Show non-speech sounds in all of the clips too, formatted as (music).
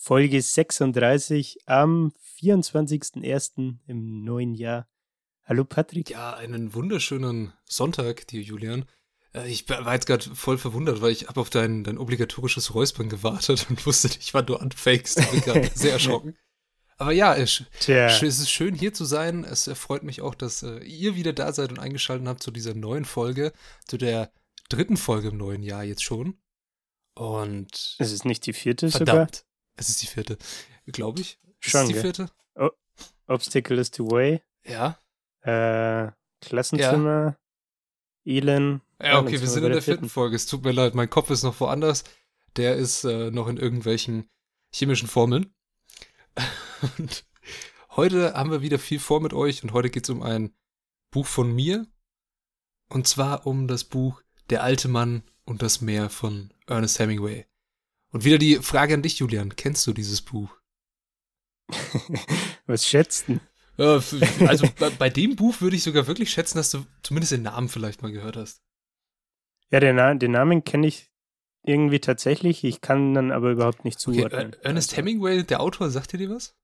Folge 36 am 24.01. im neuen Jahr. Hallo Patrick. Ja, einen wunderschönen Sonntag dir, Julian. Äh, ich war jetzt gerade voll verwundert, weil ich habe auf dein, dein obligatorisches Räuspern gewartet und wusste nicht, wann du anfängst. Ich bin gerade sehr erschrocken. Aber ja, es, es, ist schön hier zu sein. Es freut mich auch, dass äh, ihr wieder da seid und eingeschaltet habt zu dieser neuen Folge, zu der dritten Folge im neuen Jahr jetzt schon. Und. Es ist nicht die vierte verdammt, sogar? Es ist die vierte, glaube ich. Ist Schon, es die gell? vierte? O Obstacle is the way. Ja. Äh, Klassenzimmer. Ja. Elend. Ja, okay, wir sind in der vierten Folge. Es tut mir leid, mein Kopf ist noch woanders. Der ist äh, noch in irgendwelchen chemischen Formeln. (laughs) und heute haben wir wieder viel vor mit euch und heute geht es um ein Buch von mir. Und zwar um das Buch Der alte Mann und das Meer von Ernest Hemingway. Und wieder die Frage an dich, Julian. Kennst du dieses Buch? (laughs) Was schätzt du? Also bei dem Buch würde ich sogar wirklich schätzen, dass du zumindest den Namen vielleicht mal gehört hast. Ja, den, Na den Namen kenne ich irgendwie tatsächlich. Ich kann dann aber überhaupt nicht zuordnen. Okay, Ernest Hemingway, der Autor, sagt dir dir was?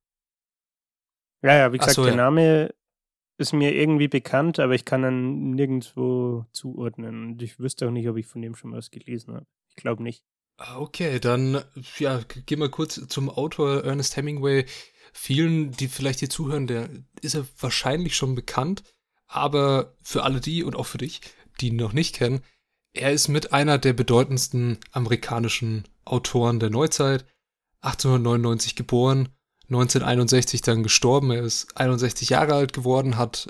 Ja, ja, wie gesagt, so, der ja. Name ist mir irgendwie bekannt, aber ich kann dann nirgendwo zuordnen. Und ich wüsste auch nicht, ob ich von dem schon was gelesen habe. Ich glaube nicht. Ah, Okay, dann ja, geh mal kurz zum Autor Ernest Hemingway. Vielen, die vielleicht hier zuhören, der ist er wahrscheinlich schon bekannt, aber für alle die und auch für dich, die ihn noch nicht kennen, er ist mit einer der bedeutendsten amerikanischen Autoren der Neuzeit. 1899 geboren, 1961 dann gestorben. Er ist 61 Jahre alt geworden, hat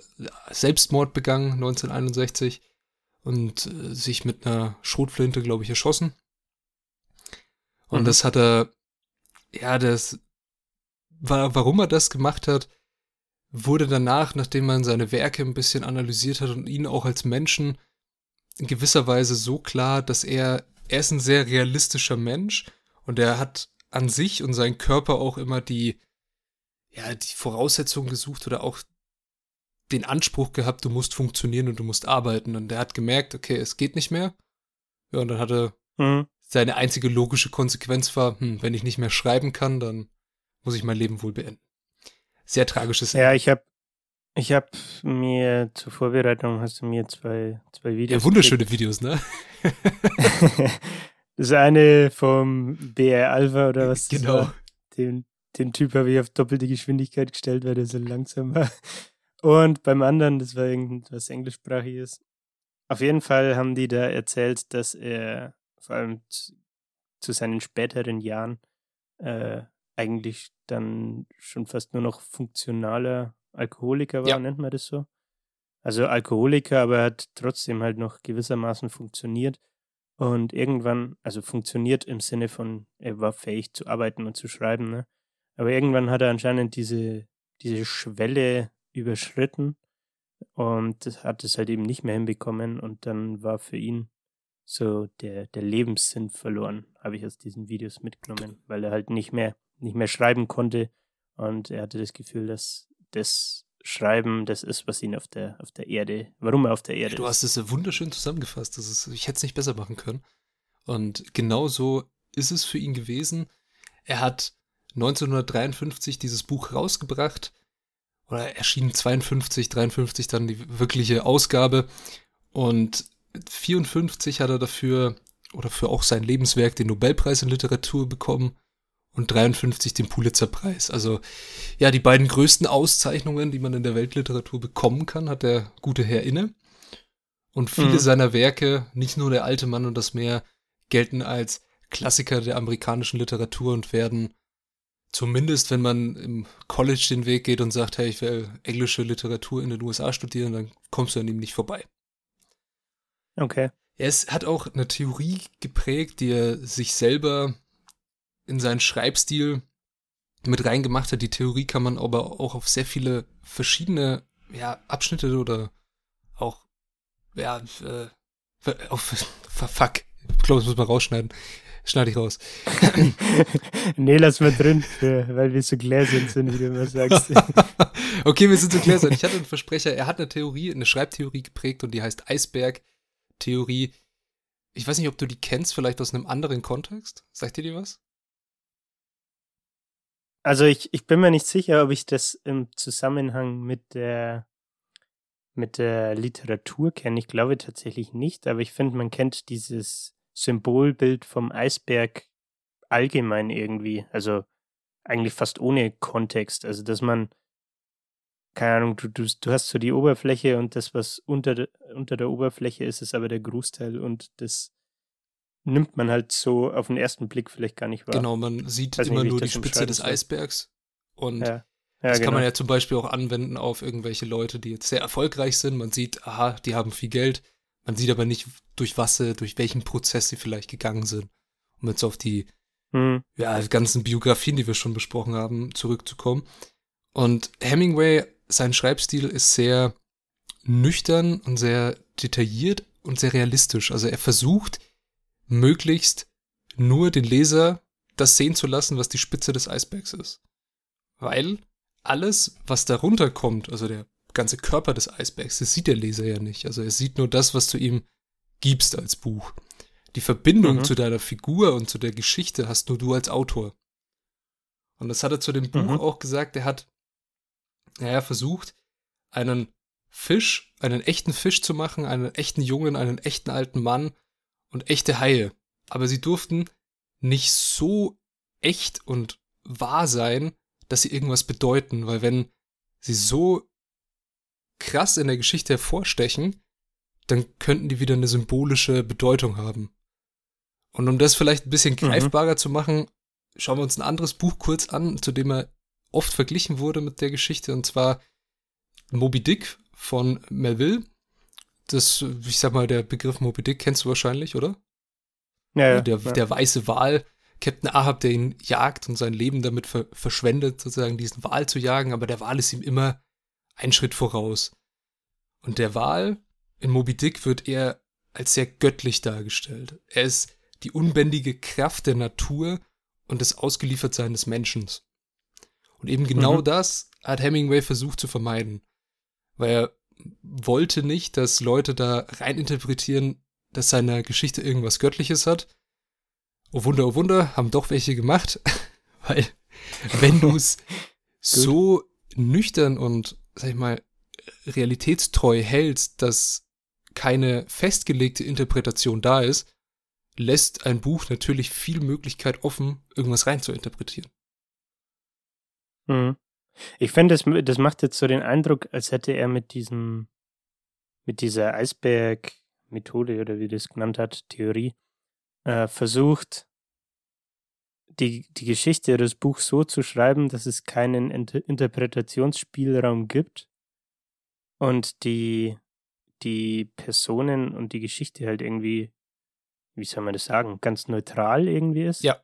Selbstmord begangen 1961 und äh, sich mit einer Schrotflinte, glaube ich, erschossen. Und Mhm. das hat er, ja, das war, warum er das gemacht hat, wurde danach, nachdem man seine Werke ein bisschen analysiert hat und ihn auch als Menschen in gewisser Weise so klar, dass er, er ist ein sehr realistischer Mensch und er hat an sich und seinen Körper auch immer die, ja, die Voraussetzungen gesucht oder auch den Anspruch gehabt, du musst funktionieren und du musst arbeiten. Und er hat gemerkt, okay, es geht nicht mehr. Ja, und dann hat er Mhm. Seine einzige logische Konsequenz war, hm, wenn ich nicht mehr schreiben kann, dann muss ich mein Leben wohl beenden. Sehr tragisches Ja, ich habe ich hab mir zur Vorbereitung hast du mir zwei, zwei Videos. ja, wunderschöne Videos, ne? (laughs) Das eine vom BR Alpha oder was? das Genau. war. Den, den Typ habe ich auf doppelte Geschwindigkeit gestellt, weil der so langsam war. Und beim anderen, das war irgendwas englischsprachiges. Auf jeden Fall haben die da erzählt, dass er vor allem zu, seinen späteren Jahren äh, eigentlich dann schon fast nur noch funktionaler Alkoholiker war, Ja. nennt man das so. Also Alkoholiker, aber er hat trotzdem halt noch gewissermaßen funktioniert. Und irgendwann, also funktioniert im Sinne von, er war fähig zu arbeiten und zu schreiben, ne? Aber irgendwann hat er anscheinend diese, diese Schwelle überschritten und das hat es halt eben nicht mehr hinbekommen und dann war für ihn so der, der Lebenssinn verloren, habe ich aus diesen Videos mitgenommen, weil er halt nicht mehr, nicht mehr schreiben konnte und er hatte das Gefühl, dass das Schreiben das ist, was ihn auf der, auf der Erde, warum er auf der Erde Du ist. hast es wunderschön zusammengefasst. Das ist, ich hätte es nicht besser machen können. Und genau so ist es für ihn gewesen. Er hat 1953 dieses Buch rausgebracht. Oder erschien 52, 53 dann die wirkliche Ausgabe. Und 54 hat er dafür, oder für auch sein Lebenswerk, den Nobelpreis in Literatur bekommen. Und 53 den Pulitzerpreis. Also, ja, die beiden größten Auszeichnungen, die man in der Weltliteratur bekommen kann, hat der gute Herr inne. Und viele Mhm. seiner Werke, nicht nur Der alte Mann und das Meer, gelten als Klassiker der amerikanischen Literatur und werden zumindest, wenn man im College den Weg geht und sagt, hey, ich will englische Literatur in den USA studieren, dann kommst du an ihm nicht vorbei. Okay. Er ist, hat auch eine Theorie geprägt, die er sich selber in seinen Schreibstil mit reingemacht hat. Die Theorie kann man aber auch auf sehr viele verschiedene ja, Abschnitte oder auch ja, äh, auf (laughs) fuck, ich glaube, das muss man rausschneiden. Schneide ich raus. (laughs) nee, lass mal drin, für, weil wir so gläsern sind, wie du immer sagst. (laughs) okay, wir sind so gläsern. Ich hatte einen Versprecher, er hat eine Theorie, eine Schreibtheorie geprägt und die heißt Eisberg-Theorie. Ich weiß nicht, ob du die kennst, vielleicht aus einem anderen Kontext. Sagt dir die was? Also ich, ich bin mir nicht sicher, ob ich das im Zusammenhang mit der mit der Literatur kenne. Ich glaube tatsächlich nicht, aber ich finde, man kennt dieses Symbolbild vom Eisberg allgemein irgendwie. Also eigentlich fast ohne Kontext. Also dass man, keine Ahnung, du, du, du hast so die Oberfläche und das, was unter, unter der Oberfläche ist, ist aber der Großteil und das nimmt man halt so auf den ersten Blick vielleicht gar nicht wahr. Genau, man sieht immer nicht, nur die Spitze des Eisbergs und ja. Ja, das genau. kann man ja zum Beispiel auch anwenden auf irgendwelche Leute, die jetzt sehr erfolgreich sind. Man sieht, aha, die haben viel Geld. Man sieht aber nicht, durch was sie, durch welchen Prozess sie vielleicht gegangen sind. Um jetzt auf die mhm. ja, ganzen Biografien, die wir schon besprochen haben, zurückzukommen. Und Hemingway, sein Schreibstil ist sehr nüchtern und sehr detailliert und sehr realistisch. Also er versucht, möglichst nur den Leser das sehen zu lassen, was die Spitze des Eisbergs ist. Weil alles, was darunter kommt, also der ganze Körper des Eisbergs, das sieht der Leser ja nicht. Also er sieht nur das, was du ihm gibst als Buch. Die Verbindung mhm. zu deiner Figur und zu der Geschichte hast nur du als Autor. Und das hat er zu dem Buch mhm. auch gesagt. Er hat, naja, versucht, einen Fisch, einen echten Fisch zu machen, einen echten Jungen, einen echten alten Mann und echte Haie. Aber sie durften nicht so echt und wahr sein, dass sie irgendwas bedeuten, weil wenn sie so krass in der Geschichte hervorstechen, dann könnten die wieder eine symbolische Bedeutung haben. Und um das vielleicht ein bisschen mhm. greifbarer mhm. zu machen, schauen wir uns ein anderes Buch kurz an, zu dem er oft verglichen wurde mit der Geschichte, und zwar Moby Dick von Melville. Das, ich sag mal, der Begriff Moby Dick kennst du wahrscheinlich, oder? Ja, ja. Der, ja. der weiße Wal, Captain Ahab, der ihn jagt und sein Leben damit ver verschwendet, sozusagen diesen Wal zu jagen, aber der Wal ist ihm immer einen Schritt voraus. Und der Wal in Moby Dick wird eher als sehr göttlich dargestellt. Er ist die unbändige Kraft der Natur und das Ausgeliefertsein des Menschen. Und eben genau mhm. das hat Hemingway versucht zu vermeiden. Weil er wollte nicht, dass Leute da reininterpretieren, dass seine Geschichte irgendwas Göttliches hat, oh Wunder, oh Wunder, haben doch welche gemacht. (laughs) Weil, wenn du es (laughs) so nüchtern und, sag ich mal, realitätstreu hältst, dass keine festgelegte Interpretation da ist, lässt ein Buch natürlich viel Möglichkeit offen, irgendwas rein zu interpretieren. Mhm. Ich finde, das, das macht jetzt so den Eindruck, als hätte er mit diesem, mit dieser Eisberg-Methode oder wie das genannt hat, Theorie, äh, versucht, die, die Geschichte des Buchs so zu schreiben, dass es keinen Inter Interpretationsspielraum gibt und die, die Personen und die Geschichte halt irgendwie, wie soll man das sagen, ganz neutral irgendwie ist. Ja.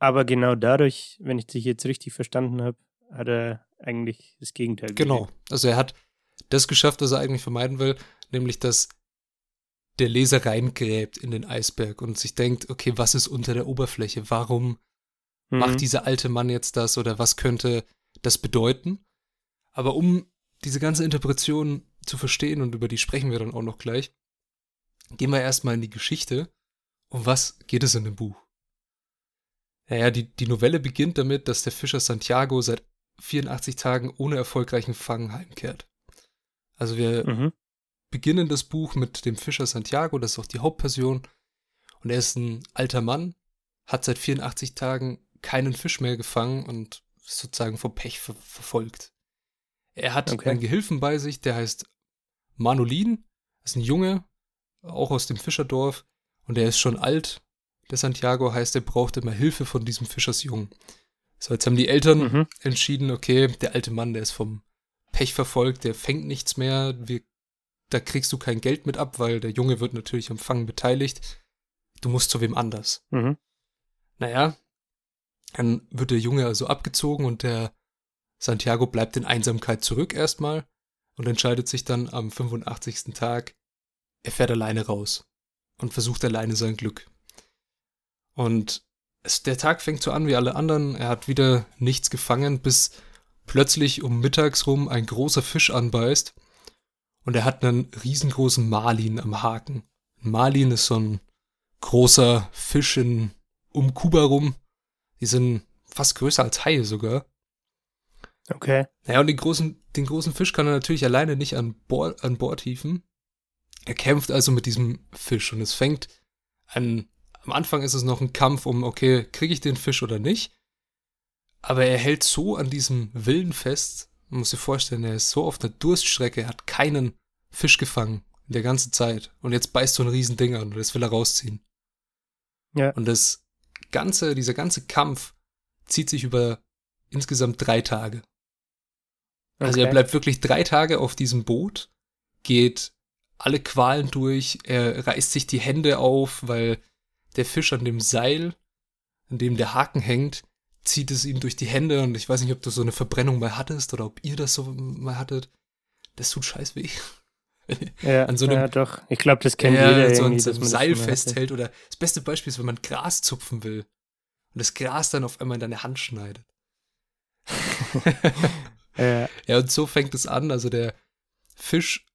Aber genau dadurch, wenn ich dich jetzt richtig verstanden habe, hat er eigentlich das Gegenteil. Genau. Also er hat das geschafft, was er eigentlich vermeiden will, nämlich dass der Leser reingräbt in den Eisberg und sich denkt, okay, was ist unter der Oberfläche? Warum mhm. macht dieser alte Mann jetzt das oder was könnte das bedeuten? Aber um diese ganze Interpretation zu verstehen und über die sprechen wir dann auch noch gleich, gehen wir erstmal in die Geschichte. Um was geht es in dem Buch? Naja, die, die Novelle beginnt damit, dass der Fischer Santiago seit 84 Tagen ohne erfolgreichen Fang heimkehrt. Also wir mhm beginnen das Buch mit dem Fischer Santiago, das ist auch die Hauptperson. Und er ist ein alter Mann, hat seit 84 Tagen keinen Fisch mehr gefangen und ist sozusagen vom Pech ver verfolgt. Er hat okay. einen Gehilfen bei sich, der heißt Manolin, ist ein Junge, auch aus dem Fischerdorf, und er ist schon alt. Der Santiago heißt, er braucht immer Hilfe von diesem Fischersjungen. So, jetzt haben die Eltern mhm. entschieden, okay, der alte Mann, der ist vom Pech verfolgt, der fängt nichts mehr, wir da kriegst du kein Geld mit ab, weil der Junge wird natürlich am Fangen beteiligt. Du musst zu wem anders. Mhm. Naja, Dann wird der Junge also abgezogen und der Santiago bleibt in Einsamkeit zurück erstmal und entscheidet sich dann am 85. Tag, er fährt alleine raus und versucht alleine sein Glück. Und es, der Tag fängt so an wie alle anderen. Er hat wieder nichts gefangen, bis plötzlich um mittags rum ein großer Fisch anbeißt und er hat einen riesengroßen Marlin am Haken. Ein Marlin ist so ein großer Fisch in, um Kuba rum. Die sind fast größer als Haie sogar. Okay. Naja, und den großen, den großen Fisch kann er natürlich alleine nicht an Bord, an Bord hieven. Er kämpft also mit diesem Fisch und es fängt an, am Anfang ist es noch ein Kampf um, okay, kriege ich den Fisch oder nicht? Aber er hält so an diesem Willen fest, man muss sich vorstellen, er ist so auf der Durststrecke, er hat keinen Fisch gefangen in der ganzen Zeit. Und jetzt beißt so ein Riesending an und das will er rausziehen. Ja. Und das ganze, dieser ganze Kampf zieht sich über insgesamt drei Tage. Also Okay. er bleibt wirklich drei Tage auf diesem Boot, geht alle Qualen durch, er reißt sich die Hände auf, weil der Fisch an dem Seil, an dem der Haken hängt, zieht es ihm durch die Hände und ich weiß nicht, ob du so eine Verbrennung mal hattest oder ob ihr das so mal hattet. Das tut scheiß weh. (laughs) Ja, an so einem- ja doch. Ich glaube, das kennt Ja, jeder so an so einem Seil festhält oder das beste Beispiel ist, wenn man Gras zupfen will und das Gras dann auf einmal in deine Hand schneidet. (laughs) Ja, Ja, und so fängt es an. Also der Fisch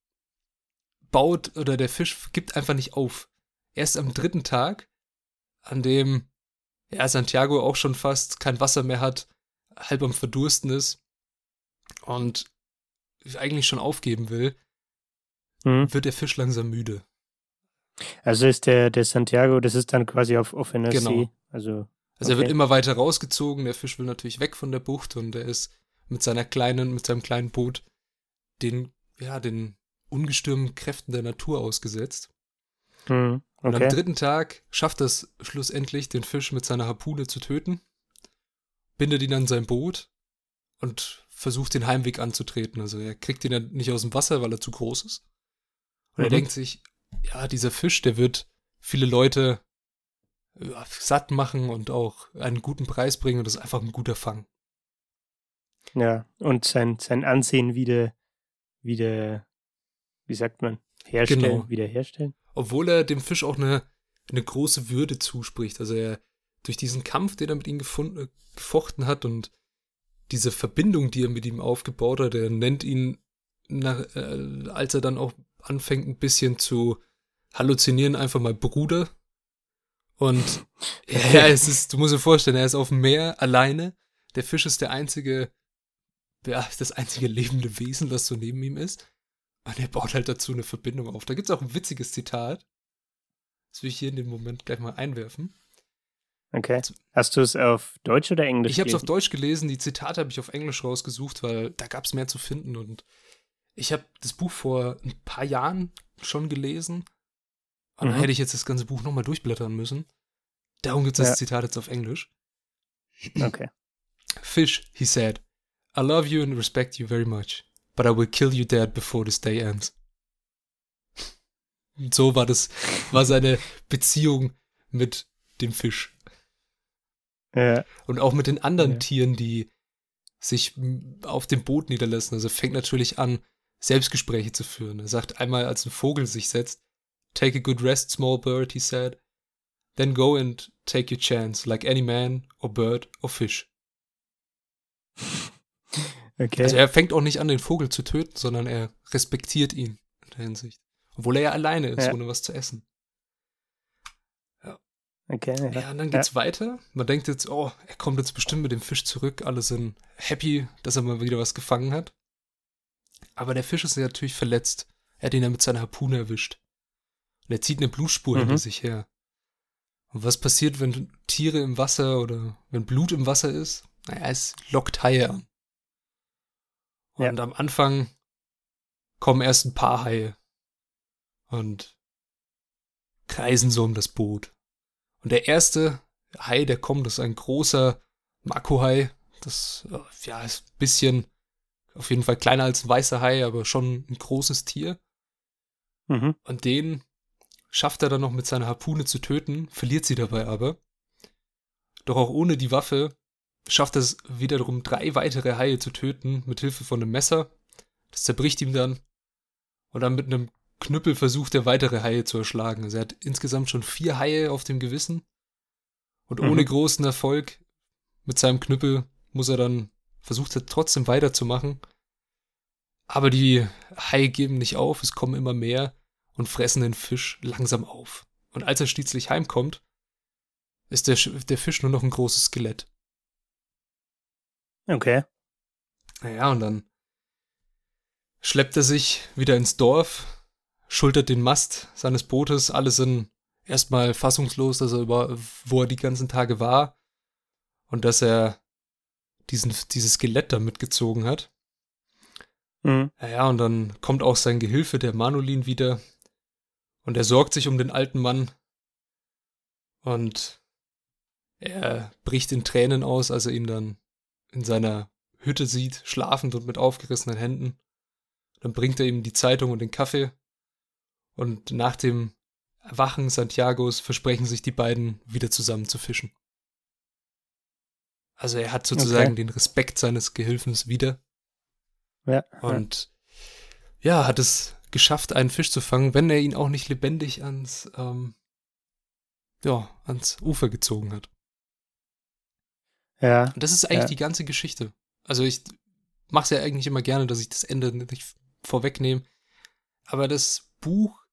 baut oder der Fisch gibt einfach nicht auf. Erst am dritten Tag, an dem ja, Santiago auch schon fast kein Wasser mehr hat, halb am Verdursten ist und eigentlich schon aufgeben will, hm. wird der Fisch langsam müde. Also ist der, der Santiago, das ist dann quasi auf offener Genau. See. Also, Also er wird immer weiter rausgezogen, der Fisch will natürlich weg von der Bucht und er ist mit seiner kleinen, mit seinem kleinen Boot den, ja, den ungestürmen Kräften der Natur ausgesetzt. Hm. Und am okay. dritten Tag schafft es schlussendlich, den Fisch mit seiner Harpune zu töten, bindet ihn an sein Boot und versucht den Heimweg anzutreten. Also er kriegt ihn dann nicht aus dem Wasser, weil er zu groß ist. Und er Mhm. denkt sich, ja, dieser Fisch, der wird viele Leute ja, satt machen und auch einen guten Preis bringen und das ist einfach ein guter Fang. Ja, und sein, sein Ansehen wieder, wieder, wie sagt man, herstellen, Genau. wiederherstellen. Obwohl er dem Fisch auch eine, eine große Würde zuspricht. Also er durch diesen Kampf, den er mit ihm gefunden, gefochten hat und diese Verbindung, die er mit ihm aufgebaut hat, er nennt ihn, nach, äh, als er dann auch anfängt, ein bisschen zu halluzinieren, einfach mal Bruder. Und (laughs) ja, ja, es ist, du musst dir vorstellen, er ist auf dem Meer alleine. Der Fisch ist der einzige, ja, das einzige lebende Wesen, das so neben ihm ist. Und er baut halt dazu eine Verbindung auf. Da gibt es auch ein witziges Zitat. Das will ich hier in dem Moment gleich mal einwerfen. Okay. Hast du es auf Deutsch oder Englisch? Ich habe es auf? Deutsch gelesen, die Zitate habe ich auf Englisch rausgesucht, weil da gab es mehr zu finden. Und ich habe das Buch vor ein paar Jahren schon gelesen. Und dann Mhm. hätte ich jetzt das ganze Buch nochmal durchblättern müssen. Darum gibt es Ja. das Zitat jetzt auf Englisch. Okay. Fish, he said, I love you and respect you very much, but I will kill you dead before this day ends. Und so war das, war seine Beziehung mit dem Fisch. Ja, Und auch mit den anderen Ja. Tieren, die sich auf dem Boot niederlassen. Also fängt natürlich an, Selbstgespräche zu führen. Er sagt einmal, als ein Vogel sich setzt, Take a good rest, small bird, he said. Then go and take your chance, like any man or bird or fish. Okay. Also er fängt auch nicht an, den Vogel zu töten, sondern er respektiert ihn in der Hinsicht. Obwohl er ja alleine ist, Ja. ohne was zu essen. okay. Ja. Ja, und dann geht's weiter. Man denkt jetzt, oh, er kommt jetzt bestimmt mit dem Fisch zurück. Alle sind happy, dass er mal wieder was gefangen hat. Aber der Fisch ist ja natürlich verletzt. Er hat ihn ja mit seiner Harpune erwischt. Und er zieht eine Blutspur Mhm. hinter sich her. Und was passiert, wenn Tiere im Wasser oder wenn Blut im Wasser ist? Naja, es lockt Haie an. Ja. Und am Anfang kommen erst ein paar Haie und kreisen so um das Boot. Und der erste Hai, der kommt, das ist ein großer Makohai. Das äh, ja, ist ein bisschen, auf jeden Fall kleiner als ein weißer Hai, aber schon ein großes Tier. Mhm. Und den schafft er dann noch mit seiner Harpune zu töten, verliert sie dabei aber. Doch auch ohne die Waffe schafft es wiederum drei weitere Haie zu töten mit Hilfe von einem Messer. Das zerbricht ihm dann. Und dann mit einem Knüppel versucht er weitere Haie zu erschlagen. Also er hat insgesamt schon vier Haie auf dem Gewissen. Und ohne mhm. großen Erfolg mit seinem Knüppel muss er dann, versucht er trotzdem weiterzumachen. Aber die Haie geben nicht auf, es kommen immer mehr und fressen den Fisch langsam auf. Und als er schließlich heimkommt, ist der, der Fisch nur noch ein großes Skelett. Okay. Naja, und dann schleppt er sich wieder ins Dorf, schultert den Mast seines Bootes, alle sind erstmal fassungslos, dass er über, wo er die ganzen Tage war und dass er diesen, dieses Skelett da mitgezogen hat. Mhm. Ja, und dann kommt auch sein Gehilfe, der Manolin, wieder. Und er sorgt sich um den alten Mann. Und er bricht in Tränen aus, als er ihn dann in seiner Hütte sieht, schlafend und mit aufgerissenen Händen. Dann bringt er ihm die Zeitung und den Kaffee. Und nach dem Erwachen Santiagos versprechen sich die beiden, wieder zusammen zu fischen. Also er hat sozusagen okay. den Respekt seines Gehilfens wieder. Ja. Und ja, hat es geschafft, einen Fisch zu fangen, wenn er ihn auch nicht lebendig ans, ähm, ja, ans Ufer gezogen hat. Ja. Und das ist eigentlich ja. die ganze Geschichte. Also ich mache es ja eigentlich immer gerne, dass ich das Ende nicht vorwegnehme. Aber das Buch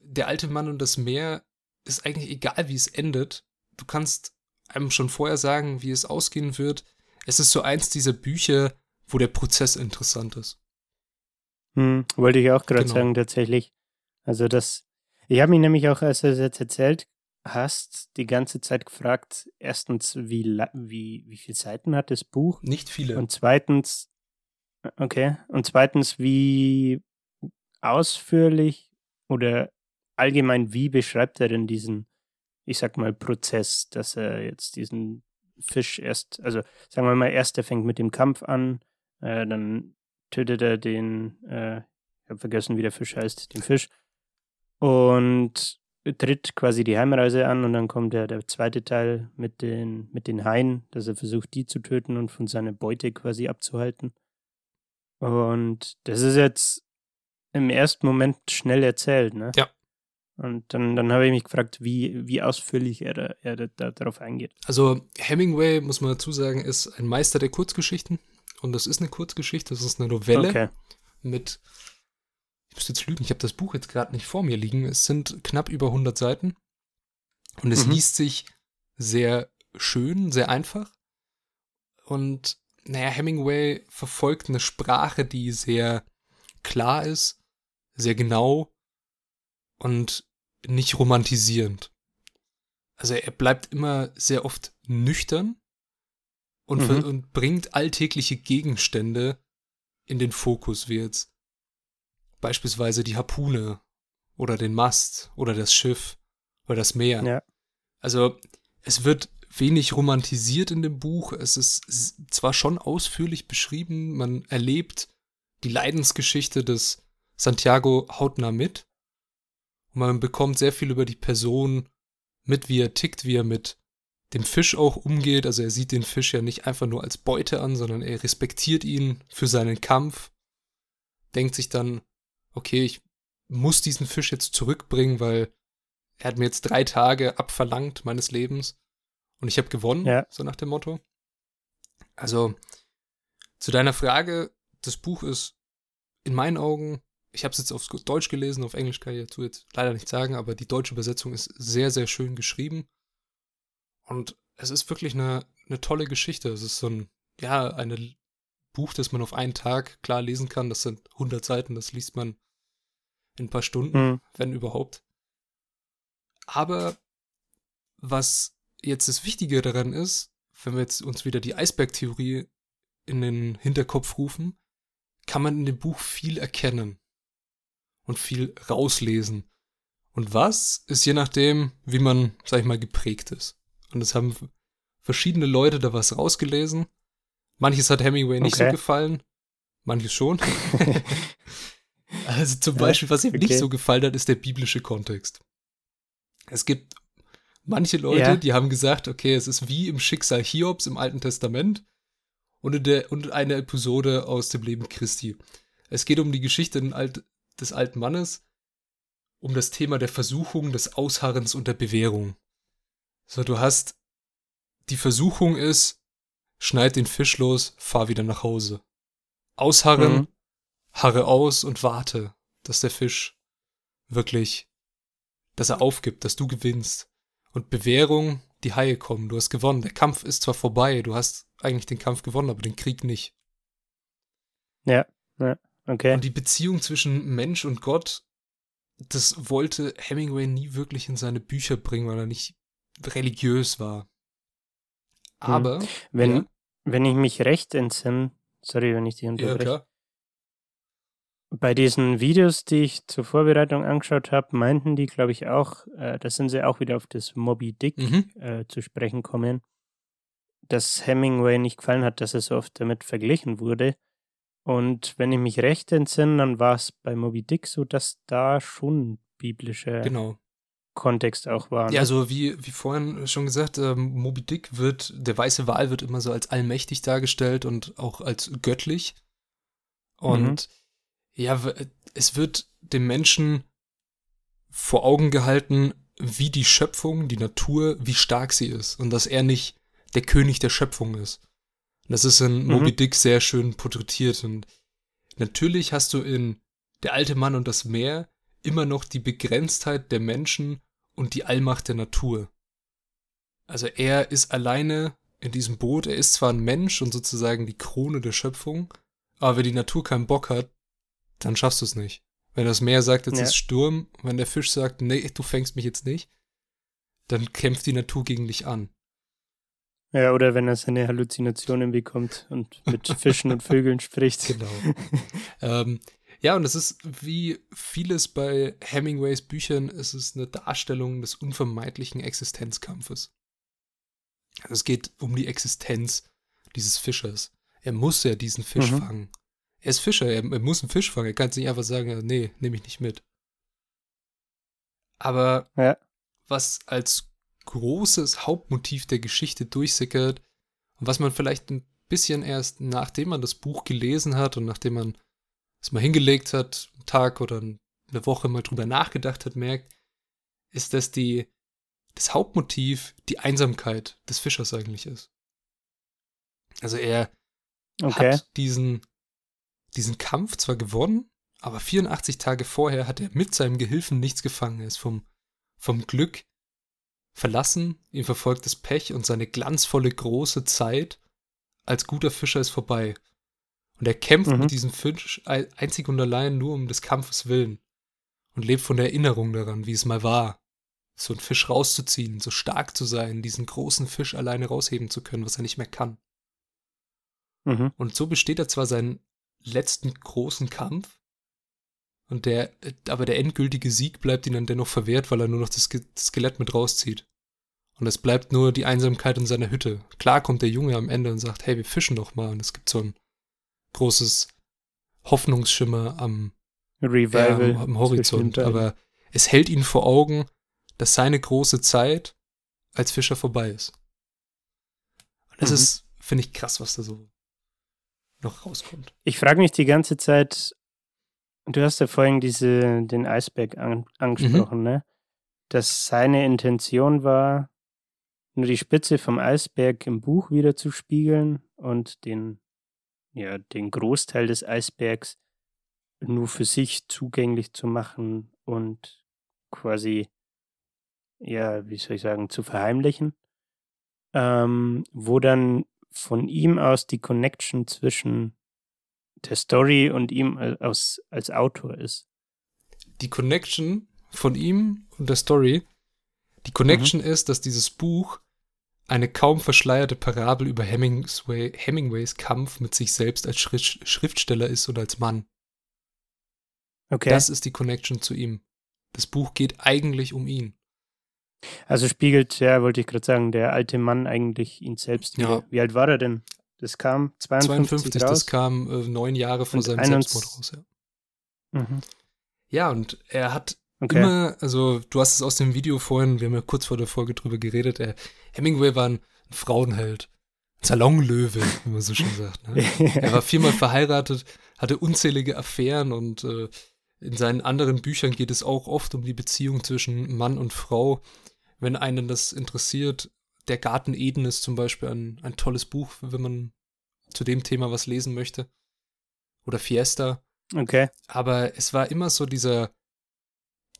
Der alte Mann und das Meer ist eigentlich egal, wie es endet. Du kannst einem schon vorher sagen, wie es ausgehen wird. Es ist so eins dieser Bücher, wo der Prozess interessant ist. Hm, wollte ich auch gerade genau. sagen, tatsächlich. Also das, ich habe mich nämlich auch, als du es jetzt erzählt hast, die ganze Zeit gefragt, erstens, wie, wie, wie viele Seiten hat das Buch? Nicht viele. Und zweitens, okay, und zweitens, wie ausführlich oder allgemein, wie beschreibt er denn diesen, ich sag mal, Prozess, dass er jetzt diesen Fisch erst, also sagen wir mal, erst er fängt mit dem Kampf an, äh, dann tötet er den, äh, ich habe vergessen, wie der Fisch heißt, den Fisch. Und tritt quasi die Heimreise an und dann kommt der, der zweite Teil mit den, mit den Haien, dass er versucht, die zu töten und von seiner Beute quasi abzuhalten. Und das ist jetzt im ersten Moment schnell erzählt, ne? Ja. Und dann, dann habe ich mich gefragt, wie, wie ausführlich er, da, er da, darauf eingeht. Also Hemingway, muss man dazu sagen, ist ein Meister der Kurzgeschichten. Und das ist eine Kurzgeschichte, das ist eine Novelle okay. mit, ich muss jetzt lügen, ich habe das Buch jetzt gerade nicht vor mir liegen. Es sind knapp über 100 Seiten. Und es mhm. liest sich sehr schön, sehr einfach. Und naja, Hemingway verfolgt eine Sprache, die sehr klar ist, sehr genau und nicht romantisierend. Also er bleibt immer sehr oft nüchtern und, mhm. und bringt alltägliche Gegenstände in den Fokus, wie jetzt beispielsweise die Harpune oder den Mast oder das Schiff oder das Meer. Ja. Also es wird wenig romantisiert in dem Buch. Es ist zwar schon ausführlich beschrieben, man erlebt die Leidensgeschichte des Santiago hautnah mit. Und man bekommt sehr viel über die Person mit, wie er tickt, wie er mit dem Fisch auch umgeht. Also er sieht den Fisch ja nicht einfach nur als Beute an, sondern er respektiert ihn für seinen Kampf. Denkt sich dann, okay, ich muss diesen Fisch jetzt zurückbringen, weil er hat mir jetzt drei Tage abverlangt meines Lebens und ich habe gewonnen, ja. so nach dem Motto. Also zu deiner Frage, das Buch ist in meinen Augen, ich habe es jetzt auf Deutsch gelesen, auf Englisch kann ich dazu jetzt leider nicht sagen, aber die deutsche Übersetzung ist sehr, sehr schön geschrieben. Und es ist wirklich eine, eine tolle Geschichte. Es ist so ein, ja, ein Buch, das man auf einen Tag klar lesen kann. Das sind 100 Seiten, das liest man in ein paar Stunden, mhm. wenn überhaupt. Aber was jetzt das Wichtige daran ist, wenn wir jetzt uns wieder die Eisbergtheorie in den Hinterkopf rufen, kann man in dem Buch viel erkennen und viel rauslesen. Und was ist je nachdem, wie man, sag ich mal, geprägt ist. Und es haben verschiedene Leute da was rausgelesen. Manches hat Hemingway nicht okay. so gefallen, manches schon. (laughs) (laughs) also zum Beispiel, was ihm okay. nicht so gefallen hat, ist der biblische Kontext. Es gibt Manche Leute, ja. die haben gesagt, okay, es ist wie im Schicksal Hiobs im Alten Testament und, der, und eine Episode aus dem Leben Christi. Es geht um die Geschichte des alten Mannes, um das Thema der Versuchung, des Ausharrens und der Bewährung. So, du hast, die Versuchung ist, schneid den Fisch los, fahr wieder nach Hause. Ausharren, mhm. Harre aus und warte, dass der Fisch wirklich, dass er aufgibt, dass du gewinnst. Und Bewährung, die Haie kommen, du hast gewonnen. Der Kampf ist zwar vorbei, du hast eigentlich den Kampf gewonnen, aber den Krieg nicht. Ja, ja, okay. Und die Beziehung zwischen Mensch und Gott, das wollte Hemingway nie wirklich in seine Bücher bringen, weil er nicht religiös war. Hm. Aber. Hm. Wenn, ja. wenn ich mich recht entsinne, sorry, wenn ich dich unterbreche. Ja, bei diesen Videos, die ich zur Vorbereitung angeschaut habe, meinten die, glaube ich, auch, äh, da sind sie auch wieder auf das Moby Dick mhm. äh, zu sprechen kommen, dass Hemingway nicht gefallen hat, dass er so oft damit verglichen wurde. Und wenn ich mich recht entsinne, dann war es bei Moby Dick so, dass da schon biblische genau. Kontext auch war. Ne? Ja, also wie, wie vorhin schon gesagt, ähm, Moby Dick wird, der weiße Wal wird immer so als allmächtig dargestellt und auch als göttlich. Und mhm ja, es wird dem Menschen vor Augen gehalten, wie die Schöpfung, die Natur, wie stark sie ist und dass er nicht der König der Schöpfung ist. das ist in mhm. Moby Dick sehr schön porträtiert und natürlich hast du in Der alte Mann und das Meer immer noch die Begrenztheit der Menschen und die Allmacht der Natur. Also er ist alleine in diesem Boot, er ist zwar ein Mensch und sozusagen die Krone der Schöpfung, aber wenn die Natur keinen Bock hat, dann schaffst du es nicht. Wenn das Meer sagt, jetzt ja. ist Sturm, wenn der Fisch sagt, nee, du fängst mich jetzt nicht, dann kämpft die Natur gegen dich an. Ja, oder wenn er seine Halluzinationen bekommt und mit (laughs) Fischen und Vögeln spricht. Genau. (laughs) ähm, ja, und es ist wie vieles bei Hemingways Büchern, es ist eine Darstellung des unvermeidlichen Existenzkampfes. Also es geht um die Existenz dieses Fischers. Er muss ja diesen Fisch mhm. fangen. Er ist Fischer, er, er muss einen Fisch fangen. Er kann nicht einfach sagen, nee, nehme ich nicht mit. Aber ja. was als großes Hauptmotiv der Geschichte durchsickert und was man vielleicht ein bisschen erst nachdem man das Buch gelesen hat und nachdem man es mal hingelegt hat, einen Tag oder eine Woche mal drüber nachgedacht hat, merkt, ist, dass die, das Hauptmotiv die Einsamkeit des Fischers eigentlich ist. Also er okay. hat diesen diesen Kampf zwar gewonnen, aber 84 Tage vorher hat er mit seinem Gehilfen nichts gefangen. Er ist vom, vom Glück verlassen, ihm verfolgt das Pech und seine glanzvolle große Zeit als guter Fischer ist vorbei. Und er kämpft mhm. mit diesem Fisch einzig und allein nur um des Kampfes willen und lebt von der Erinnerung daran, wie es mal war, so einen Fisch rauszuziehen, so stark zu sein, diesen großen Fisch alleine rausheben zu können, was er nicht mehr kann. Mhm. Und so besteht er zwar sein letzten großen Kampf. Und der, aber der endgültige Sieg bleibt ihm dann dennoch verwehrt, weil er nur noch das Skelett mit rauszieht. Und es bleibt nur die Einsamkeit in seiner Hütte. Klar kommt der Junge am Ende und sagt, hey, wir fischen doch mal. Und es gibt so ein großes Hoffnungsschimmer am, Revival ja, am, am Horizont. Aber es hält ihn vor Augen, dass seine große Zeit als Fischer vorbei ist. Und das mhm. ist, finde ich, krass, was da so noch rauskommt. Ich frage mich die ganze Zeit, du hast ja vorhin diese, den Eisberg an, angesprochen, mhm. ne? Dass seine Intention war, nur die Spitze vom Eisberg im Buch wieder zu spiegeln und den, ja, den Großteil des Eisbergs nur für sich zugänglich zu machen und quasi, ja, wie soll ich sagen, zu verheimlichen. Ähm, wo dann von ihm aus die Connection zwischen der Story und ihm als, als Autor ist. Die Connection von ihm und der Story, die Connection mhm. ist, dass dieses Buch eine kaum verschleierte Parabel über Hemingway, Hemingways Kampf mit sich selbst als Schrift, Schriftsteller ist und als Mann. Okay. Das ist die Connection zu ihm. Das Buch geht eigentlich um ihn. Also spiegelt, ja, wollte ich gerade sagen, der alte Mann eigentlich ihn selbst. Ja. Wie alt war er denn? Das kam 52, 52 raus. das kam äh, neun Jahre vor seinem Selbstmord raus, ja. Mhm. Ja, und er hat Okay. Immer, also du hast es aus dem Video vorhin, wir haben ja kurz vor der Folge drüber geredet, äh, Hemingway war ein, ein Frauenheld. Salonlöwe, (laughs) wie man so schön sagt. Ne? (laughs) er war viermal verheiratet, hatte unzählige Affären und äh, in seinen anderen Büchern geht es auch oft um die Beziehung zwischen Mann und Frau. Wenn einen das interessiert, Der Garten Eden ist zum Beispiel ein, ein tolles Buch, wenn man zu dem Thema was lesen möchte. Oder Fiesta. Okay. Aber es war immer so dieser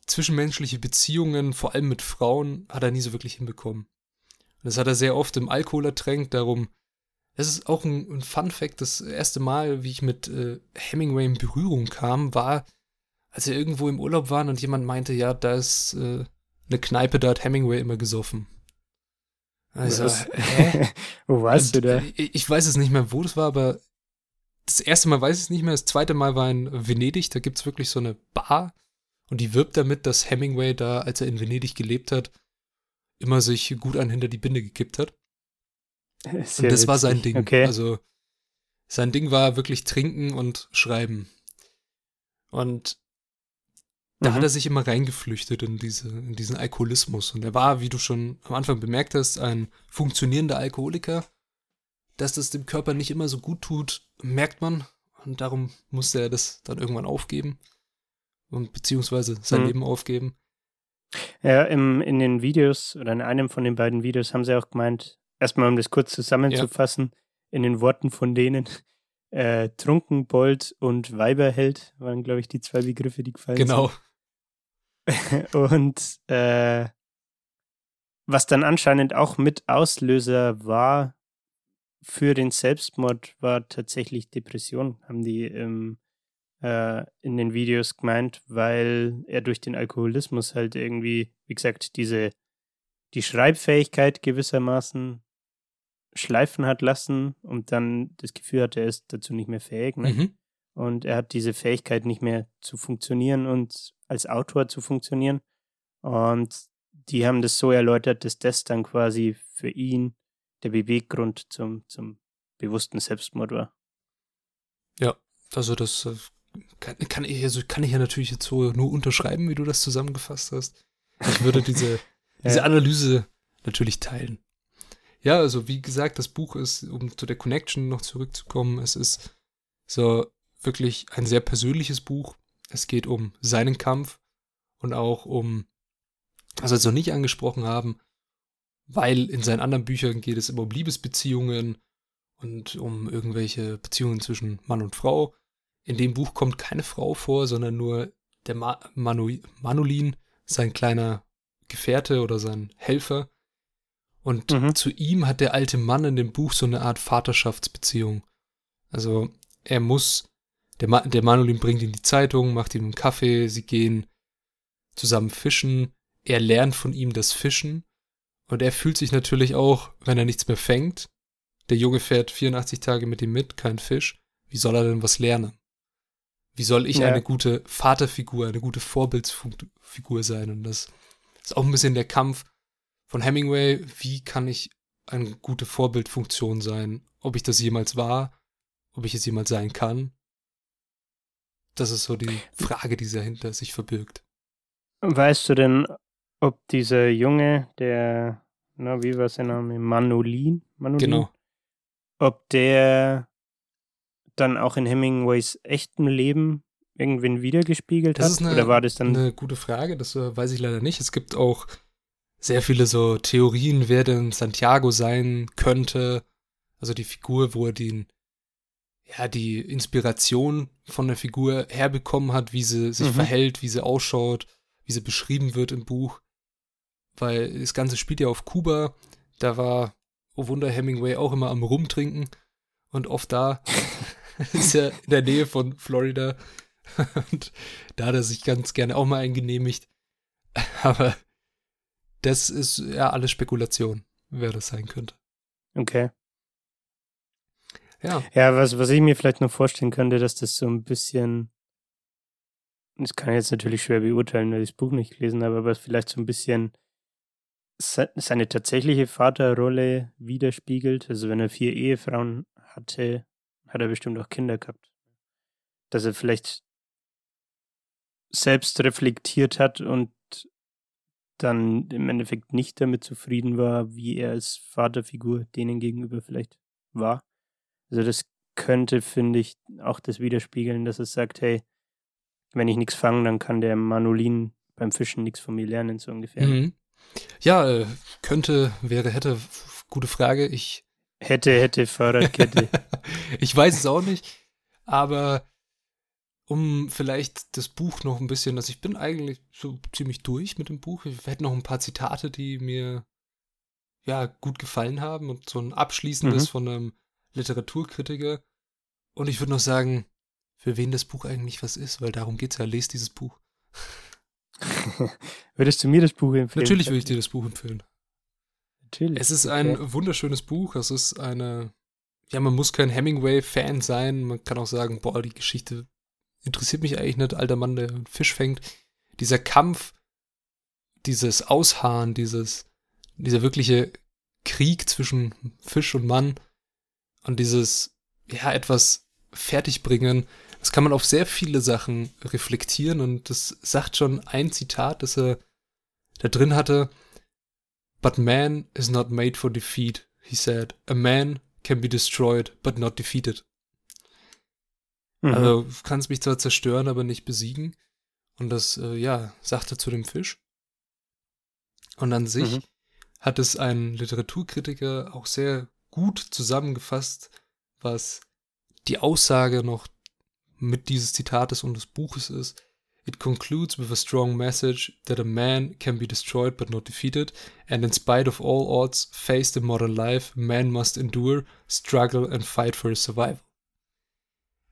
zwischenmenschliche Beziehungen, vor allem mit Frauen, hat er nie so wirklich hinbekommen. Und das hat er sehr oft im Alkohol ertränkt, darum es ist auch ein, ein Fun Fact. Das erste Mal, wie ich mit äh, Hemingway in Berührung kam, war, als wir irgendwo im Urlaub waren und jemand meinte, ja, da ist äh, eine Kneipe, da hat Hemingway immer gesoffen. Also, (laughs) hä? wo warst und, du da? Ich, ich weiß es nicht mehr, wo das war, aber das erste Mal weiß ich es nicht mehr. Das zweite Mal war in Venedig. Da gibt es wirklich so eine Bar und die wirbt damit, dass Hemingway da, als er in Venedig gelebt hat, immer sich gut an hinter die Binde gekippt hat. Sehr und das witzig. war sein Ding. Okay. Also sein Ding war wirklich trinken und schreiben. Und da mhm. hat er sich immer reingeflüchtet in, diese, in diesen Alkoholismus. Und er war, wie du schon am Anfang bemerkt hast, ein funktionierender Alkoholiker. Dass das dem Körper nicht immer so gut tut, merkt man. Und darum musste er das dann irgendwann aufgeben. Und beziehungsweise sein mhm. Leben aufgeben. Ja, im, in den Videos oder in einem von den beiden Videos haben sie auch gemeint, erstmal um das kurz zusammenzufassen, ja. in den Worten von denen, äh, Trunkenbold und Weiberheld waren, glaube ich, die zwei Begriffe, die gefallen genau. sind. Genau. (laughs) und äh, was dann anscheinend auch mit Auslöser war für den Selbstmord, war tatsächlich Depression, haben die ähm, äh, in den Videos gemeint, weil er durch den Alkoholismus halt irgendwie, wie gesagt, diese die Schreibfähigkeit gewissermaßen schleifen hat lassen und dann das Gefühl hatte, er ist dazu nicht mehr fähig. Ne? Mhm. Und er hat diese Fähigkeit nicht mehr zu funktionieren und als Autor zu funktionieren. Und die haben das so erläutert, dass das dann quasi für ihn der Beweggrund zum, zum bewussten Selbstmord war. Ja, also das äh, kann, kann, ich, also kann ich ja natürlich jetzt so nur unterschreiben, wie du das zusammengefasst hast. Ich würde diese, (laughs) diese Analyse natürlich teilen. Ja, also wie gesagt, das Buch ist, um zu der Connection noch zurückzukommen, es ist so wirklich ein sehr persönliches Buch. Es geht um seinen Kampf und auch um, was wir jetzt noch nicht angesprochen haben, weil in seinen anderen Büchern geht es immer um Liebesbeziehungen und um irgendwelche Beziehungen zwischen Mann und Frau. In dem Buch kommt keine Frau vor, sondern nur der Ma Manu Manolin, sein kleiner Gefährte oder sein Helfer. Und mhm. zu ihm hat der alte Mann in dem Buch so eine Art Vaterschaftsbeziehung. Also er muss, der, Ma der Manolin bringt ihm die Zeitung, macht ihm einen Kaffee, sie gehen zusammen fischen, er lernt von ihm das Fischen und er fühlt sich natürlich auch, wenn er nichts mehr fängt, der Junge fährt 84 Tage mit ihm mit, kein Fisch, wie soll er denn was lernen? Wie soll ich ja. eine gute Vaterfigur, eine gute Vorbildsfigur sein? Und das ist auch ein bisschen der Kampf von Hemingway, wie kann ich eine gute Vorbildfunktion sein? Ob ich das jemals war, ob ich es jemals sein kann? Das ist so die Frage, die dahinter sich verbirgt. Weißt du denn, ob dieser Junge, der, na, wie war sein Name? Manolin? Manolin? Genau. Ob der dann auch in Hemingways echtem Leben irgendwen wiedergespiegelt das hat? Eine, Oder war das dann eine gute Frage, das äh, weiß ich leider nicht. Es gibt auch sehr viele so Theorien, wer denn Santiago sein könnte. Also die Figur, wo er den, ja, die Inspiration von der Figur herbekommen hat, wie sie sich mhm. verhält, wie sie ausschaut, wie sie beschrieben wird im Buch. Weil das Ganze spielt ja auf Kuba. Da war, oh Wunder, Hemingway auch immer am Rumtrinken. Und oft da (laughs) ist ja in der Nähe von Florida. Und da hat er sich ganz gerne auch mal eingenehmigt. Aber das ist ja alles Spekulation, wer das sein könnte. Okay. Ja. Ja, was, was ich mir vielleicht noch vorstellen könnte, dass das so ein bisschen, das kann ich jetzt natürlich schwer beurteilen, weil ich das Buch nicht gelesen habe, aber vielleicht so ein bisschen seine tatsächliche Vaterrolle widerspiegelt. Also wenn er vier Ehefrauen hatte, hat er bestimmt auch Kinder gehabt. Dass er vielleicht selbst reflektiert hat und dann im Endeffekt nicht damit zufrieden war, wie er als Vaterfigur denen gegenüber vielleicht war. Also das könnte, finde ich, auch das widerspiegeln, dass es sagt, hey, wenn ich nichts fange, dann kann der Manolin beim Fischen nichts von mir lernen, so ungefähr. Mhm. Ja, äh, könnte, wäre, hätte, gute Frage. Ich hätte, hätte, Fahrradkette. (laughs) ich weiß es auch nicht, aber um vielleicht das Buch noch ein bisschen, also ich bin eigentlich so ziemlich durch mit dem Buch. Ich hätte noch ein paar Zitate, die mir ja gut gefallen haben und so ein abschließendes mhm. von einem Literaturkritiker. Und ich würde noch sagen, für wen das Buch eigentlich was ist, weil darum geht es ja. Lest dieses Buch. (laughs) Würdest du mir das Buch empfehlen? Natürlich würde ich dir das Buch empfehlen. Natürlich. Es ist ein okay. wunderschönes Buch. Es ist eine, ja, man muss kein Hemingway-Fan sein. Man kann auch sagen, boah, die Geschichte interessiert mich eigentlich nicht, alter Mann, der einen Fisch fängt. Dieser Kampf, dieses Ausharren, dieses, dieser wirkliche Krieg zwischen Fisch und Mann und dieses, ja, etwas fertigbringen, das kann man auf sehr viele Sachen reflektieren und das sagt schon ein Zitat, das er da drin hatte. But man is not made for defeat, he said. A man can be destroyed, but not defeated. Mhm. Also du kannst mich zwar zerstören, aber nicht besiegen. Und das, äh, ja, sagte zu dem Fisch. Und an sich mhm. hat es ein Literaturkritiker auch sehr gut zusammengefasst, was die Aussage noch mit dieses Zitates und des Buches ist. It concludes with a strong message that a man can be destroyed but not defeated, and in spite of all odds faced in modern life, man must endure, struggle and fight for his survival.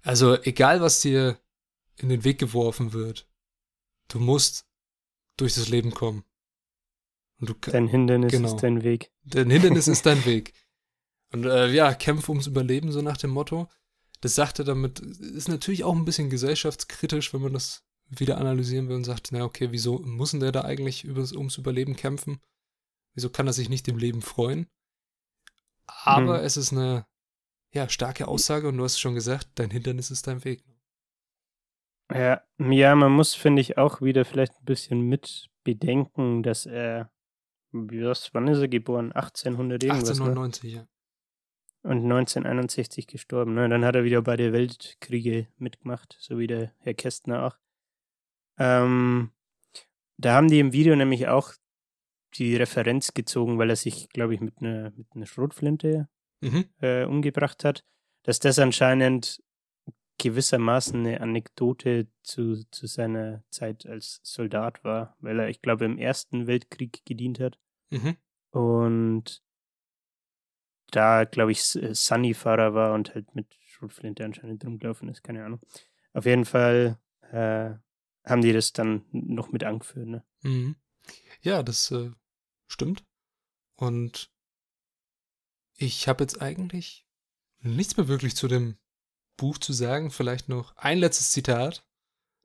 Also egal, was dir in den Weg geworfen wird, du musst durch das Leben kommen. Dein Hindernis genau, ist dein Weg. Dein Hindernis ist dein (laughs) Weg. Und äh, ja, kämpfe ums Überleben, so nach dem Motto. Das sagte damit, ist natürlich auch ein bisschen gesellschaftskritisch, wenn man das wieder analysieren will und sagt, na okay, wieso muss denn der da eigentlich übers, ums Überleben kämpfen? Wieso kann er sich nicht dem Leben freuen? Aber hm. es ist eine ja, starke Aussage und du hast schon gesagt, dein Hindernis ist dein Weg. Ja, ja man muss, finde ich, auch wieder vielleicht ein bisschen mit bedenken, dass er, was, wann ist er geboren? 1800 irgendwas? 1899, ne? ja. Und 1961 gestorben. Ne? Dann hat er wieder bei der Weltkriege mitgemacht, so wie der Herr Kästner auch. Ähm, da haben die im Video nämlich auch die Referenz gezogen, weil er sich, glaube ich, mit einer mit einer Schrotflinte mhm. äh, umgebracht hat, dass das anscheinend gewissermaßen eine Anekdote zu, zu seiner Zeit als Soldat war, weil er, ich glaube, im Ersten Weltkrieg gedient hat. Mhm. Und da, glaube ich, äh, Sunny-Fahrer war und halt mit Schrotflinte anscheinend rumgelaufen ist, keine Ahnung. Auf jeden Fall äh, haben die das dann noch mit angeführt, ne? Mhm. Ja, das äh, stimmt. Und ich habe jetzt eigentlich nichts mehr wirklich zu dem Buch zu sagen. Vielleicht noch ein letztes Zitat,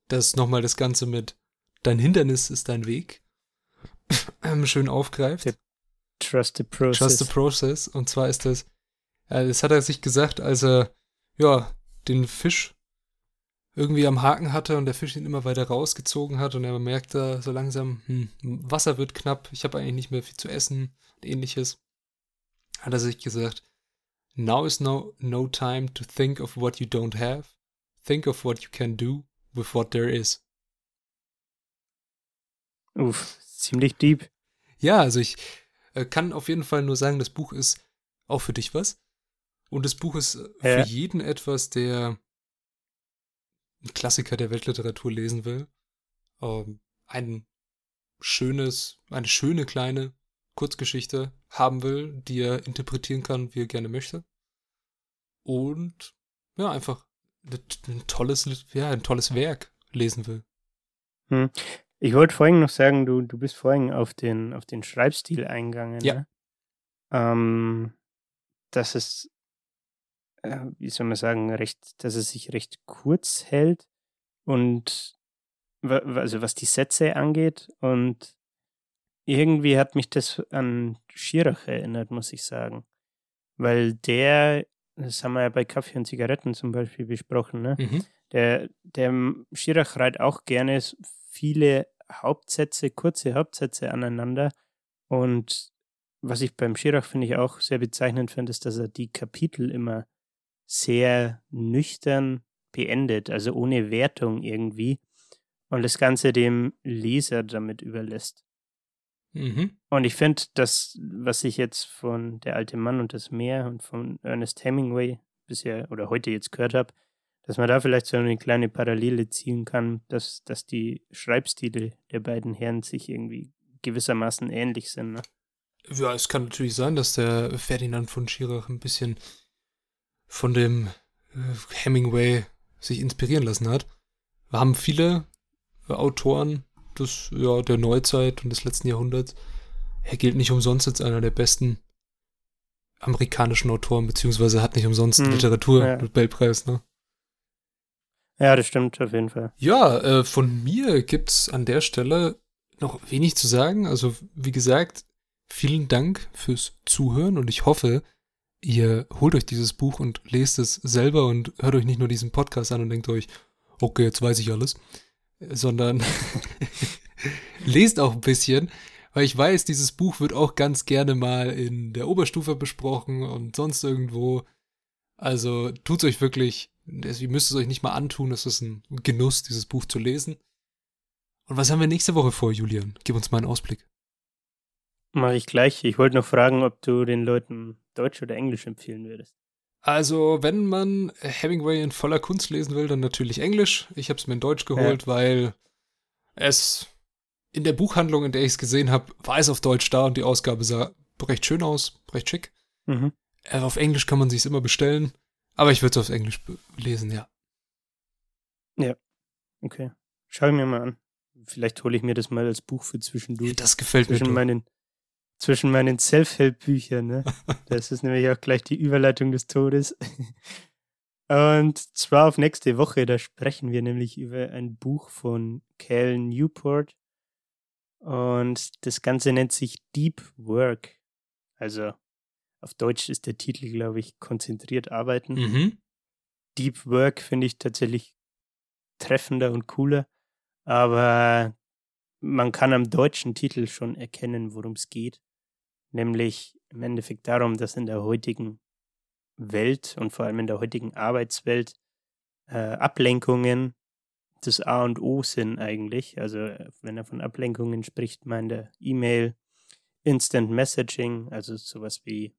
das nochmal das Ganze mit Dein Hindernis ist dein Weg (sniffs) schön aufgreift. Trust the process. Trust the process. Und zwar ist das, äh, das hat er sich gesagt, als er, ja, den Fisch irgendwie am Haken hatte und der Fisch ihn immer weiter rausgezogen hat und er merkte so langsam, hm, Wasser wird knapp, ich habe eigentlich nicht mehr viel zu essen und ähnliches hat er sich gesagt, Now is no, no time to think of what you don't have. Think of what you can do with what there is. Uff, ziemlich deep. Ja, also ich kann auf jeden Fall nur sagen, das Buch ist auch für dich was. Und das Buch ist äh, ja. für jeden etwas, der einen Klassiker der Weltliteratur lesen will. Ähm, ein schönes, eine schöne kleine Kurzgeschichte haben will, die er interpretieren kann, wie er gerne möchte. Und ja, einfach ein tolles, ja, ein tolles Werk lesen will. Hm. Ich wollte vorhin noch sagen, du, du bist vorhin auf den, auf den Schreibstil eingegangen. Ja. Ne? Ähm, dass es, äh, wie soll man sagen, recht, dass es sich recht kurz hält und also was die Sätze angeht und irgendwie hat mich das an Schirach erinnert, muss ich sagen. Weil der das haben wir ja bei Kaffee und Zigaretten zum Beispiel besprochen, ne? Mhm. Der, der Schirach reiht auch gerne viele Hauptsätze, kurze Hauptsätze aneinander. Und was ich beim Schirach finde ich auch sehr bezeichnend finde, ist, dass er die Kapitel immer sehr nüchtern beendet, also ohne Wertung irgendwie. Und das Ganze dem Leser damit überlässt. Mhm. Und ich finde, das, was ich jetzt von Der alte Mann und das Meer und von Ernest Hemingway bisher oder heute jetzt gehört habe, dass man da vielleicht so eine kleine Parallele ziehen kann, dass, dass die Schreibstile der beiden Herren sich irgendwie gewissermaßen ähnlich sind. Ne? Ja, es kann natürlich sein, dass der Ferdinand von Schirach ein bisschen von dem äh, Hemingway sich inspirieren lassen hat. Wir haben viele Autoren des, ja, der Neuzeit und des letzten Jahrhunderts. Er gilt nicht umsonst als einer der besten amerikanischen Autoren, beziehungsweise hat nicht umsonst Hm, Literatur-Nobelpreis, ne? Ja, das stimmt auf jeden Fall. Ja, äh, von mir gibt's an der Stelle noch wenig zu sagen. Also, wie gesagt, vielen Dank fürs Zuhören und ich hoffe, ihr holt euch dieses Buch und lest es selber und hört euch nicht nur diesen Podcast an und denkt euch, okay, jetzt weiß ich alles, sondern (laughs) lest auch ein bisschen, weil ich weiß, dieses Buch wird auch ganz gerne mal in der Oberstufe besprochen und sonst irgendwo. Also tut's euch wirklich, ihr müsst es euch nicht mal antun, es ist ein Genuss, dieses Buch zu lesen. Und was haben wir nächste Woche vor, Julian? Gib uns mal einen Ausblick. Mache ich gleich. Ich wollte noch fragen, ob du den Leuten Deutsch oder Englisch empfehlen würdest. Also, wenn man Hemingway in voller Kunst lesen will, dann natürlich Englisch. Ich habe es mir in Deutsch geholt, weil es in der Buchhandlung, in der ich es gesehen habe, war es auf Deutsch da und die Ausgabe sah recht schön aus, recht schick. Mhm. Äh, auf Englisch kann man sich immer bestellen, aber ich würde es auf Englisch lesen, ja. Okay. Schau ich mir mal an. Vielleicht hole ich mir das mal als Buch für zwischendurch. Das gefällt mir. zwischen doch. meinen, zwischen meinen Self-Help-Büchern. Ne? (laughs) Das ist nämlich auch gleich die Überleitung des Todes. (laughs) Und zwar auf nächste Woche, da sprechen wir nämlich über ein Buch von Cal Newport. Und das Ganze nennt sich Deep Work. Also auf Deutsch ist der Titel, glaube ich, konzentriert arbeiten. Mhm. Deep Work finde ich tatsächlich treffender und cooler. Aber man kann am deutschen Titel schon erkennen, worum es geht. Nämlich im Endeffekt darum, dass in der heutigen Welt und vor allem in der heutigen Arbeitswelt äh, Ablenkungen das A und O sind eigentlich. Also wenn er von Ablenkungen spricht, meint er E-Mail, Instant Messaging, also sowas wie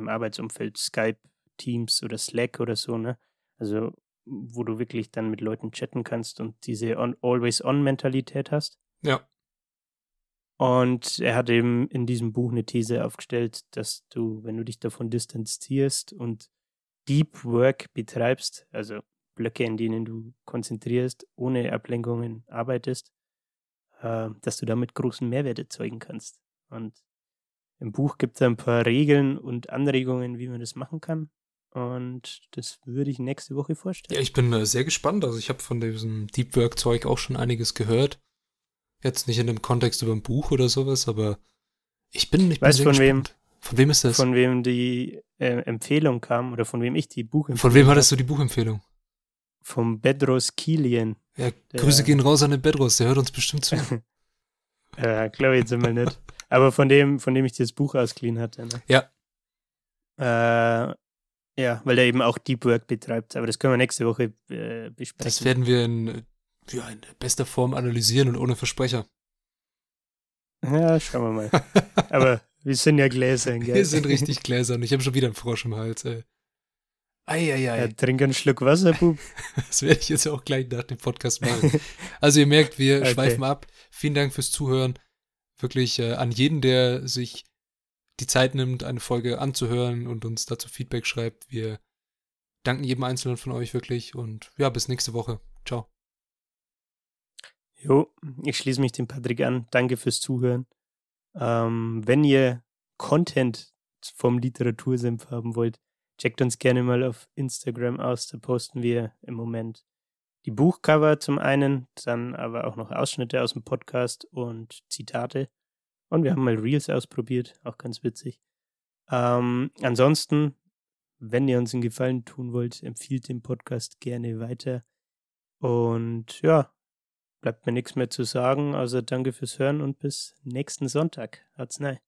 im Arbeitsumfeld Skype, Teams oder Slack oder so, ne? Also wo du wirklich dann mit Leuten chatten kannst und diese on, Always-On-Mentalität hast. Ja. Und er hat eben in diesem Buch eine These aufgestellt, dass du, wenn du dich davon distanzierst und Deep Work betreibst, also Blöcke, in denen du konzentrierst, ohne Ablenkungen arbeitest, äh, dass du damit großen Mehrwert erzeugen kannst. Und im Buch gibt es ein paar Regeln und Anregungen, wie man das machen kann. Und das würde ich nächste Woche vorstellen. Ja, ich bin äh, sehr gespannt. Also ich habe von diesem Deep Work Zeug auch schon einiges gehört. Jetzt nicht in dem Kontext über ein Buch oder sowas, aber ich bin, ich bin Weißt sehr von wem? gespannt. Von wem ist das? Von, wem die äh, Empfehlung kam oder von wem ich die Buchempfehlung von wem hattest du die Buchempfehlung? Vom Bedros Kilian. Ja, Grüße gehen raus an den Bedros, der hört uns bestimmt zu. (laughs) Äh, glaube ich jetzt einmal nicht. Aber von dem, von dem ich das Buch ausgeliehen hatte. Ne? Ja. Äh, ja, weil er eben auch Deep Work betreibt. Aber das können wir nächste Woche äh, besprechen. Das werden wir in, ja, in bester Form analysieren und ohne Versprecher. ja, schauen wir mal. Aber (laughs) wir sind ja gläsern, gell? Wir sind richtig gläsern. Ich habe schon wieder einen Frosch im Hals, ey. Eieiei. Ja, trink einen Schluck Wasser, Bub. (laughs) Das werde ich jetzt auch gleich nach dem Podcast machen. Also ihr merkt, wir (laughs) Okay. schweifen ab. Vielen Dank fürs Zuhören. Wirklich äh, an jeden, der sich die Zeit nimmt, eine Folge anzuhören und uns dazu Feedback schreibt. Wir danken jedem Einzelnen von euch wirklich und ja, bis nächste Woche. Ciao. Jo, ich schließe mich dem Patrick an. Danke fürs Zuhören. Ähm, wenn ihr Content vom Literatursenf haben wollt, checkt uns gerne mal auf Instagram aus. Da posten wir im Moment die Buchcover zum einen, dann aber auch noch Ausschnitte aus dem Podcast und Zitate. Und wir haben mal Reels ausprobiert, auch ganz witzig. Ähm, ansonsten wenn ihr uns einen Gefallen tun wollt, empfiehlt den Podcast gerne weiter. Und ja, bleibt mir nichts mehr zu sagen, also danke fürs Hören und bis nächsten Sonntag. Hat's nein.